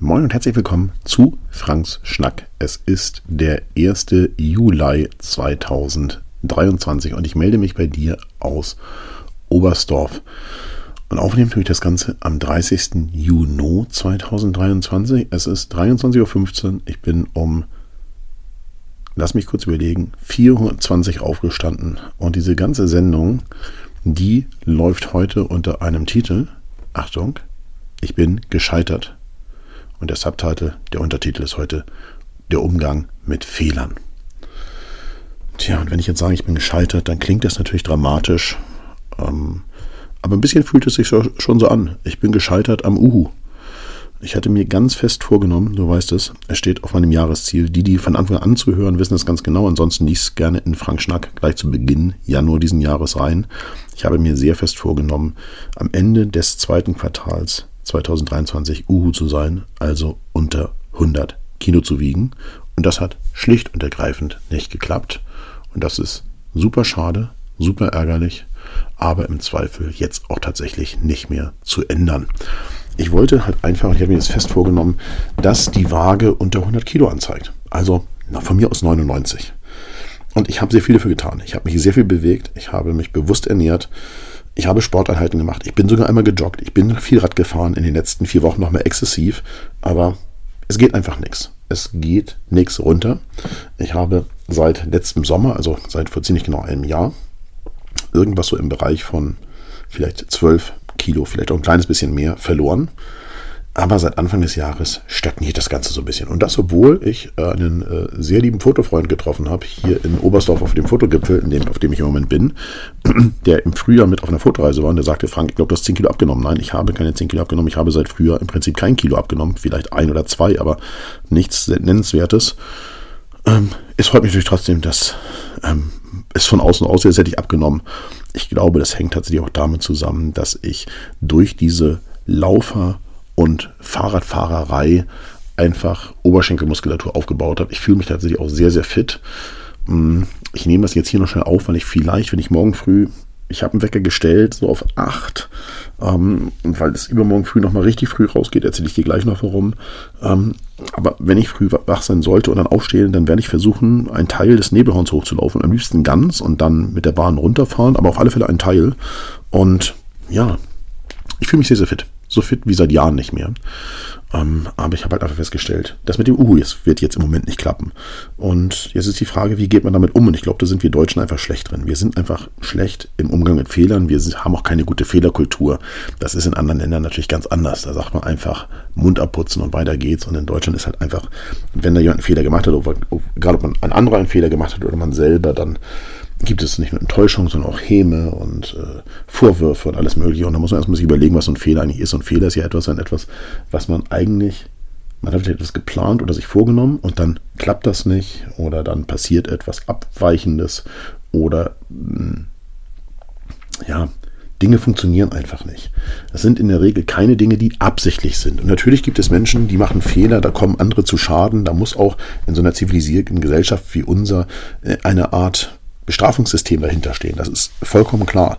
Moin und herzlich willkommen zu Franks Schnack. Es ist der 1. Juli 2023 und ich melde mich bei dir aus Oberstdorf. Und aufnehmen tue ich das Ganze am 30. Juni 2023. Es ist 23.15 Uhr. Ich bin um, lass mich kurz überlegen, 420 aufgestanden. Und diese ganze Sendung, die läuft heute unter einem Titel. Achtung, ich bin gescheitert. Und der Subtitle, der Untertitel ist heute der Umgang mit Fehlern. Tja, und wenn ich jetzt sage, ich bin gescheitert, dann klingt das natürlich dramatisch. Ähm, aber ein bisschen fühlt es sich schon so an. Ich bin gescheitert am Uhu. Ich hatte mir ganz fest vorgenommen, du weißt es, es steht auf meinem Jahresziel. Die, die von Anfang an zuhören, wissen es ganz genau. Ansonsten liest gerne in Frank Schnack gleich zu Beginn Januar diesen Jahres rein. Ich habe mir sehr fest vorgenommen, am Ende des zweiten Quartals 2023 Uhu zu sein, also unter 100 Kilo zu wiegen. Und das hat schlicht und ergreifend nicht geklappt. Und das ist super schade, super ärgerlich, aber im Zweifel jetzt auch tatsächlich nicht mehr zu ändern. Ich wollte halt einfach, ich habe mir das fest vorgenommen, dass die Waage unter 100 Kilo anzeigt. Also na, von mir aus 99. Und ich habe sehr viel dafür getan. Ich habe mich sehr viel bewegt. Ich habe mich bewusst ernährt. Ich habe Sporteinheiten gemacht. Ich bin sogar einmal gejoggt. Ich bin viel Rad gefahren in den letzten vier Wochen noch mal exzessiv. Aber es geht einfach nichts. Es geht nichts runter. Ich habe seit letztem Sommer, also seit vor ziemlich genau einem Jahr, irgendwas so im Bereich von vielleicht 12 Kilo, vielleicht auch ein kleines bisschen mehr verloren. Aber seit Anfang des Jahres stagniert das Ganze so ein bisschen. Und das, obwohl ich äh, einen äh, sehr lieben Fotofreund getroffen habe, hier in Oberstdorf auf dem Fotogipfel, dem, auf dem ich im Moment bin, der im Frühjahr mit auf einer Fotoreise war und der sagte, Frank, ich glaube, du hast 10 Kilo abgenommen. Nein, ich habe keine 10 Kilo abgenommen. Ich habe seit Frühjahr im Prinzip kein Kilo abgenommen. Vielleicht ein oder zwei, aber nichts Nennenswertes. Ähm, es freut mich natürlich trotzdem, dass ähm, es von außen aussieht, als hätte ich abgenommen. Ich glaube, das hängt tatsächlich auch damit zusammen, dass ich durch diese Laufer- und Fahrradfahrerei einfach Oberschenkelmuskulatur aufgebaut habe. Ich fühle mich tatsächlich auch sehr, sehr fit. Mm, ich nehme das jetzt hier noch schnell auf, weil ich vielleicht, wenn ich morgen früh ich habe einen Wecker gestellt, so auf 8, ähm, weil es übermorgen früh nochmal richtig früh rausgeht, erzähle ich dir gleich noch warum. Ähm, aber wenn ich früh wach sein sollte und dann aufstehen, dann werde ich versuchen, einen Teil des Nebelhorns hochzulaufen. Am liebsten ganz und dann mit der Bahn runterfahren, aber auf alle Fälle einen Teil. Und ja, ich fühle mich sehr, sehr fit so fit wie seit Jahren nicht mehr. Ähm, aber ich habe halt einfach festgestellt, das mit dem Uhu wird jetzt im Moment nicht klappen. Und jetzt ist die Frage, wie geht man damit um? Und ich glaube, da sind wir Deutschen einfach schlecht drin. Wir sind einfach schlecht im Umgang mit Fehlern. Wir sind, haben auch keine gute Fehlerkultur. Das ist in anderen Ländern natürlich ganz anders. Da sagt man einfach Mund abputzen und weiter geht's. Und in Deutschland ist halt einfach, wenn da jemand einen Fehler gemacht hat, gerade ob man ein anderer einen Fehler gemacht hat oder man selber, dann gibt es nicht nur Enttäuschung, sondern auch Häme und äh, Vorwürfe und alles Mögliche. Und da muss man erstmal sich überlegen, was so ein Fehler eigentlich ist. Und Fehler ist ja etwas, ein etwas, was man eigentlich, man hat etwas geplant oder sich vorgenommen und dann klappt das nicht oder dann passiert etwas Abweichendes oder mh, hm, ja, Dinge funktionieren einfach nicht. Das sind in der Regel keine Dinge, die absichtlich sind. Und natürlich gibt es Menschen, die machen Fehler, da kommen andere zu Schaden. Da muss auch in so einer zivilisierten Gesellschaft wie unser äh, eine Art Bestrafungssystem dahinter stehen. Das ist vollkommen klar.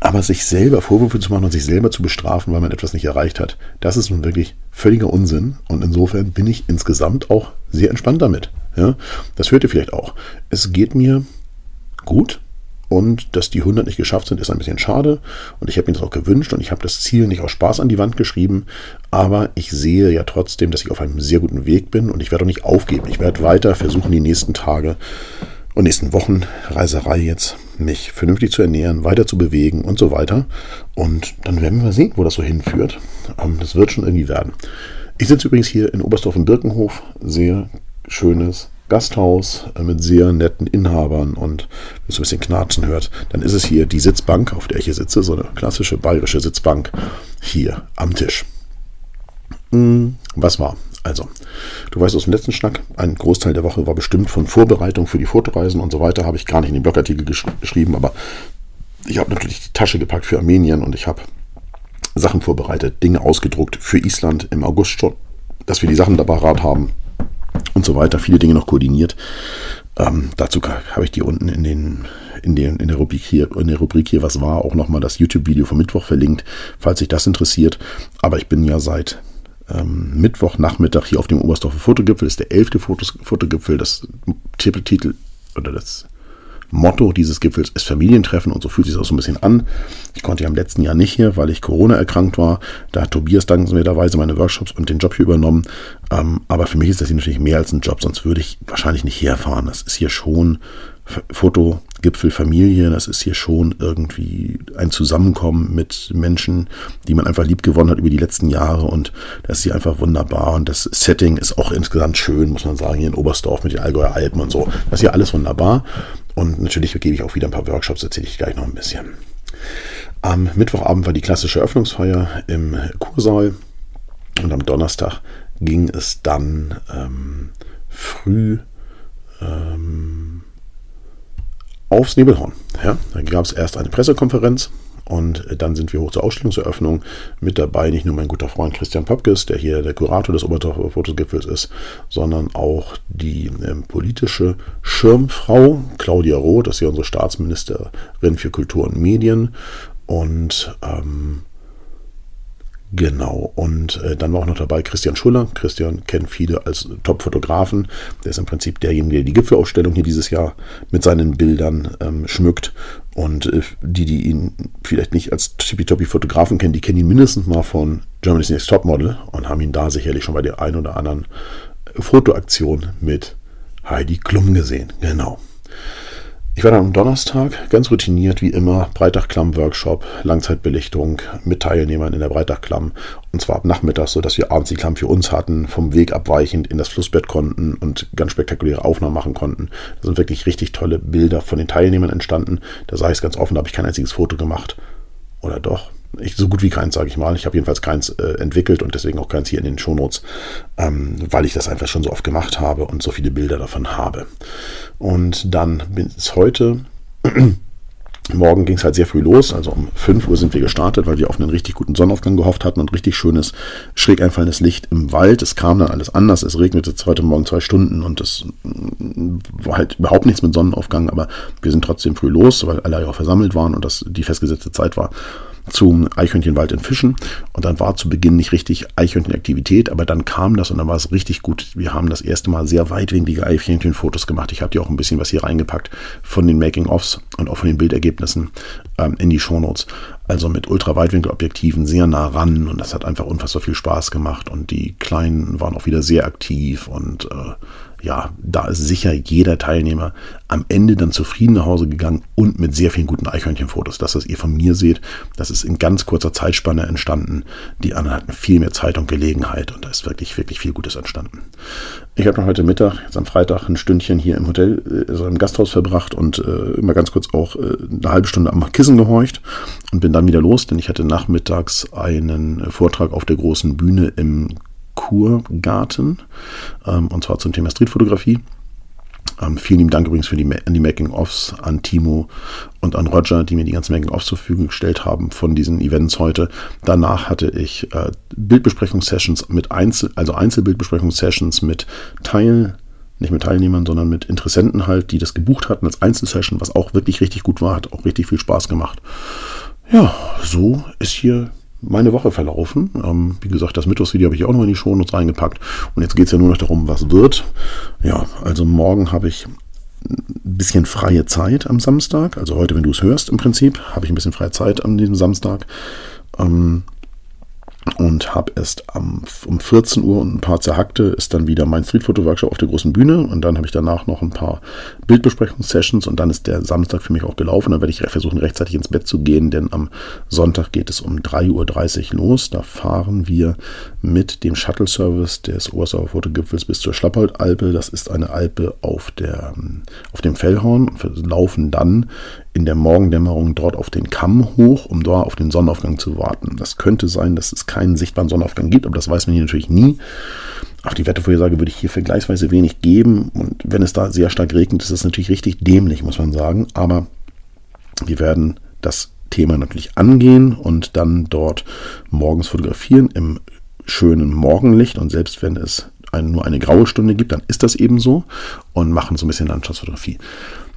Aber sich selber Vorwürfe zu machen und sich selber zu bestrafen, weil man etwas nicht erreicht hat, das ist nun wirklich völliger Unsinn. Und insofern bin ich insgesamt auch sehr entspannt damit. Ja, das hört ihr vielleicht auch. Es geht mir gut. Und dass die 100 nicht geschafft sind, ist ein bisschen schade. Und ich habe mir das auch gewünscht und ich habe das Ziel nicht aus Spaß an die Wand geschrieben. Aber ich sehe ja trotzdem, dass ich auf einem sehr guten Weg bin und ich werde auch nicht aufgeben. Ich werde weiter versuchen, die nächsten Tage und nächsten Wochen Reiserei jetzt, mich vernünftig zu ernähren, weiter zu bewegen und so weiter. Und dann werden wir sehen, wo das so hinführt. Ähm, das wird schon irgendwie werden. Ich sitze übrigens hier in Oberstdorf im Birkenhof. Sehr schönes Gasthaus äh, mit sehr netten Inhabern und wenn es ein bisschen knarzen hört, dann ist es hier die Sitzbank, auf der ich hier sitze, so eine klassische bayerische Sitzbank hier am Tisch. Hm, was war? Also, du weißt aus dem letzten Schnack, ein Großteil der Woche war bestimmt von Vorbereitung für die Fotoreisen und so weiter. Habe ich gar nicht in den Blogartikel gesch geschrieben, aber ich habe natürlich die Tasche gepackt für Armenien und ich habe Sachen vorbereitet, Dinge ausgedruckt für Island im August schon, dass wir die Sachen dabei rat haben und so weiter. Viele Dinge noch koordiniert. Ähm, dazu habe ich die unten in den in, den, in, der Rubrik hier, in der Rubrik hier, was war, auch nochmal das YouTube-Video vom Mittwoch verlinkt, falls sich das interessiert. Aber ich bin ja seit ähm, Mittwochnachmittag hier auf dem Oberstdorfer Fotogipfel. Das ist der elfte Fotogipfel. Das Titel oder das Motto dieses Gipfels ist Familientreffen und so fühlt sich das auch so ein bisschen an. Ich konnte ja im letzten Jahr nicht hier, weil ich Corona erkrankt war. Da hat Tobias dankenswerterweise meine Workshops und den Job hier übernommen. Ähm, aber für mich ist das hier natürlich mehr als ein Job, sonst würde ich wahrscheinlich nicht herfahren. Das ist hier schon Fotogipfel Familie, das ist hier schon irgendwie ein Zusammenkommen mit Menschen, die man einfach lieb gewonnen hat über die letzten Jahre und das ist hier einfach wunderbar und das Setting ist auch insgesamt schön, muss man sagen, hier in Oberstdorf mit den Allgäuer Alpen und so. Das ist hier alles wunderbar und natürlich gebe ich auch wieder ein paar Workshops, erzähle ich gleich noch ein bisschen. Am Mittwochabend war die klassische Öffnungsfeier im Kursaal und am Donnerstag ging es dann ähm, früh ähm, aufs Nebelhorn. Ja, da gab es erst eine Pressekonferenz und dann sind wir hoch zur Ausstellungseröffnung. Mit dabei nicht nur mein guter Freund Christian Popkes, der hier der Kurator des Obertorfer Fotogipfels ist, sondern auch die äh, politische Schirmfrau Claudia Roth, das ist ja unsere Staatsministerin für Kultur und Medien. Und ähm, Genau, und äh, dann war auch noch dabei Christian Schuller. Christian kennt viele als Top-Fotografen. Der ist im Prinzip derjenige, der die Gipfelausstellung hier dieses Jahr mit seinen Bildern ähm, schmückt. Und äh, die, die ihn vielleicht nicht als tippitoppi-Fotografen kennen, die kennen ihn mindestens mal von Germany's Next Topmodel und haben ihn da sicherlich schon bei der ein oder anderen Fotoaktion mit Heidi Klum gesehen. Genau. Ich war dann am Donnerstag ganz routiniert wie immer Breitach-Klamm-Workshop, Langzeitbelichtung mit Teilnehmern in der Breitach-Klamm und zwar ab Nachmittag, sodass wir abends die Klamm für uns hatten, vom Weg abweichend in das Flussbett konnten und ganz spektakuläre Aufnahmen machen konnten. Da sind wirklich richtig tolle Bilder von den Teilnehmern entstanden. Da sage ich es ganz offen, da habe ich kein einziges Foto gemacht. Oder doch? Ich, so gut wie keins, sage ich mal. Ich habe jedenfalls keins äh, entwickelt und deswegen auch keins hier in den Shownotes, ähm, weil ich das einfach schon so oft gemacht habe und so viele Bilder davon habe. Und dann bis heute. Morgen ging es halt sehr früh los, also um 5 Uhr sind wir gestartet, weil wir auf einen richtig guten Sonnenaufgang gehofft hatten und richtig schönes, schräg einfallendes Licht im Wald. Es kam dann alles anders, es regnete heute Morgen zwei Stunden und es mm, war halt überhaupt nichts mit Sonnenaufgang, aber wir sind trotzdem früh los, weil alle ja auch versammelt waren und das die festgesetzte Zeit war zum Eichhörnchenwald in Fischen. Und dann war zu Beginn nicht richtig Eichhörnchenaktivität, aber dann kam das und dann war es richtig gut. Wir haben das erste Mal sehr weitwinklige Eichhörnchenfotos gemacht. Ich habe dir auch ein bisschen was hier reingepackt von den Making-ofs und auch von den Bildergebnissen ähm, in die Shownotes. Also mit Ultraweitwinkelobjektiven sehr nah ran und das hat einfach unfassbar viel Spaß gemacht und die Kleinen waren auch wieder sehr aktiv und äh, ja, da ist sicher jeder Teilnehmer am Ende dann zufrieden nach Hause gegangen und mit sehr vielen guten Eichhörnchenfotos. Das, was ihr von mir seht, das ist in ganz kurzer Zeitspanne entstanden. Die anderen hatten viel mehr Zeit und Gelegenheit und da ist wirklich, wirklich viel Gutes entstanden. Ich habe noch heute Mittag, jetzt am Freitag, ein Stündchen hier im Hotel, also im Gasthaus verbracht und äh, immer ganz kurz auch äh, eine halbe Stunde am Kissen gehorcht und bin dann wieder los, denn ich hatte nachmittags einen Vortrag auf der großen Bühne im Kurgarten, ähm, und zwar zum Thema Streetfotografie. Ähm, vielen lieben Dank übrigens für die, die Making-ofs an Timo und an Roger, die mir die ganzen Making-ofs zur Verfügung gestellt haben von diesen Events heute. Danach hatte ich äh, Bildbesprechungssessions mit Einzel, also Einzelbildbesprechungssessions mit Teil, nicht mit Teilnehmern, sondern mit Interessenten halt, die das gebucht hatten als Einzelsession, was auch wirklich richtig gut war, hat auch richtig viel Spaß gemacht. Ja, so ist hier meine Woche verlaufen. Ähm, wie gesagt, das Mittwochsvideo habe ich auch noch in die Shownotes reingepackt. Und jetzt geht es ja nur noch darum, was wird. Ja, also morgen habe ich ein bisschen freie Zeit am Samstag. Also heute, wenn du es hörst, im Prinzip, habe ich ein bisschen freie Zeit an diesem Samstag. Ähm, und habe erst am, um 14 Uhr und ein paar zerhackte ist dann wieder mein Streetfoto-Workshop auf der großen Bühne und dann habe ich danach noch ein paar Bildbesprechungssessions und dann ist der Samstag für mich auch gelaufen. Dann werde ich versuchen, rechtzeitig ins Bett zu gehen, denn am Sonntag geht es um 3.30 Uhr los. Da fahren wir mit dem Shuttle-Service des Obersauer Fotogipfels bis zur Schlappoldalpe. Das ist eine Alpe auf, der, auf dem Fellhorn und laufen dann in der Morgendämmerung dort auf den Kamm hoch, um dort auf den Sonnenaufgang zu warten. Das könnte sein, dass es keinen sichtbaren Sonnenaufgang gibt, aber das weiß man hier natürlich nie. Auf die Wettervorhersage würde ich hier vergleichsweise wenig geben. Und wenn es da sehr stark regnet, ist das natürlich richtig dämlich, muss man sagen. Aber wir werden das Thema natürlich angehen und dann dort morgens fotografieren im schönen Morgenlicht. Und selbst wenn es ein, nur eine graue Stunde gibt, dann ist das eben so und machen so ein bisschen Landschaftsfotografie.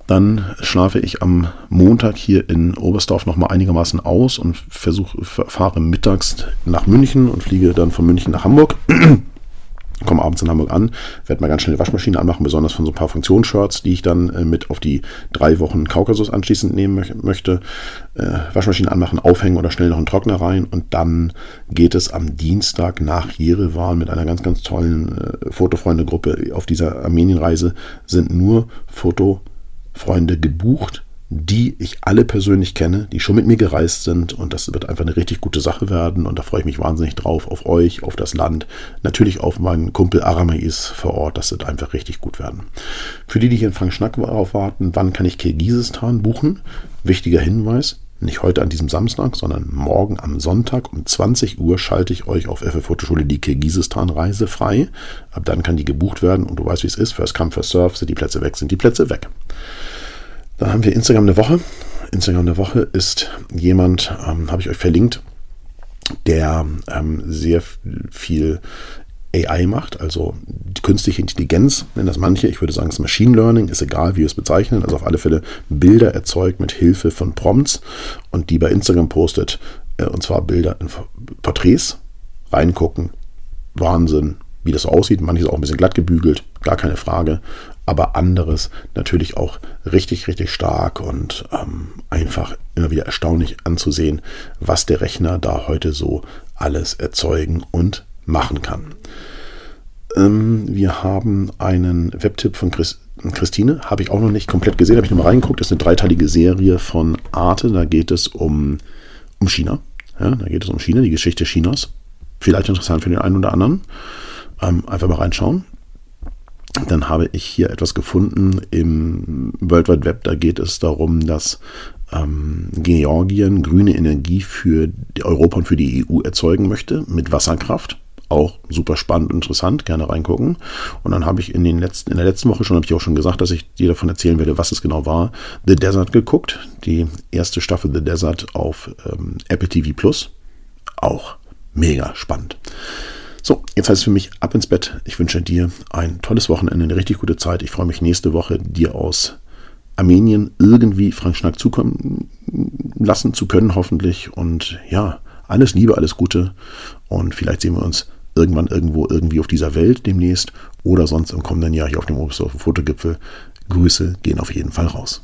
Dann schlafe ich am Montag hier in Oberstdorf nochmal einigermaßen aus und versuche, fahre mittags nach München und fliege dann von München nach Hamburg komme abends in Hamburg an, werde mal ganz schnell die Waschmaschine anmachen, besonders von so ein paar Funktionsshirts, die ich dann äh, mit auf die drei Wochen Kaukasus anschließend nehmen mö möchte. Äh, Waschmaschine anmachen, aufhängen oder schnell noch einen Trockner rein und dann geht es am Dienstag nach Jerewan mit einer ganz, ganz tollen äh, Fotofreunde-Gruppe. Auf dieser Armenienreise sind nur Fotofreunde gebucht die ich alle persönlich kenne, die schon mit mir gereist sind. Und das wird einfach eine richtig gute Sache werden. Und da freue ich mich wahnsinnig drauf, auf euch, auf das Land, natürlich auf meinen Kumpel Aramais vor Ort, das wird einfach richtig gut werden. Für die, die hier in Frankschnack darauf warten, wann kann ich Kirgisistan buchen? Wichtiger Hinweis, nicht heute an diesem Samstag, sondern morgen am Sonntag um 20 Uhr schalte ich euch auf FF Fotoschule die Kirgisistan-Reise frei. Ab dann kann die gebucht werden und du weißt, wie es ist. First come, first serve, sind die Plätze weg, sind die Plätze weg. Dann haben wir Instagram der Woche. Instagram der Woche ist jemand, ähm, habe ich euch verlinkt, der ähm, sehr viel AI macht, also die künstliche Intelligenz, nennen das manche. Ich würde sagen, es ist Machine Learning, ist egal, wie wir es bezeichnen. Also auf alle Fälle Bilder erzeugt mit Hilfe von Prompts und die bei Instagram postet. Äh, und zwar Bilder in Porträts. Reingucken. Wahnsinn, wie das aussieht. Manches auch ein bisschen glatt gebügelt, gar keine Frage aber anderes natürlich auch richtig, richtig stark und ähm, einfach immer wieder erstaunlich anzusehen, was der Rechner da heute so alles erzeugen und machen kann. Ähm, wir haben einen Webtipp von Chris, Christine, habe ich auch noch nicht komplett gesehen, habe ich nochmal reingeguckt. Das ist eine dreiteilige Serie von Arte, da geht es um, um China. Ja, da geht es um China, die Geschichte Chinas. Vielleicht interessant für den einen oder anderen. Ähm, einfach mal reinschauen. Dann habe ich hier etwas gefunden im World Wide Web. Da geht es darum, dass ähm, Georgien grüne Energie für Europa und für die EU erzeugen möchte mit Wasserkraft. Auch super spannend und interessant, gerne reingucken. Und dann habe ich in, den letzten, in der letzten Woche schon, habe ich auch schon gesagt, dass ich dir davon erzählen werde, was es genau war. The Desert geguckt, die erste Staffel The Desert auf ähm, Apple TV Plus. Auch mega spannend. So, jetzt heißt es für mich ab ins Bett. Ich wünsche dir ein tolles Wochenende, eine richtig gute Zeit. Ich freue mich nächste Woche, dir aus Armenien irgendwie Frank Schnack zukommen lassen zu können, hoffentlich. Und ja, alles Liebe, alles Gute. Und vielleicht sehen wir uns irgendwann irgendwo irgendwie auf dieser Welt demnächst oder sonst im kommenden Jahr hier auf dem Oberstdorfer Fotogipfel. Grüße gehen auf jeden Fall raus.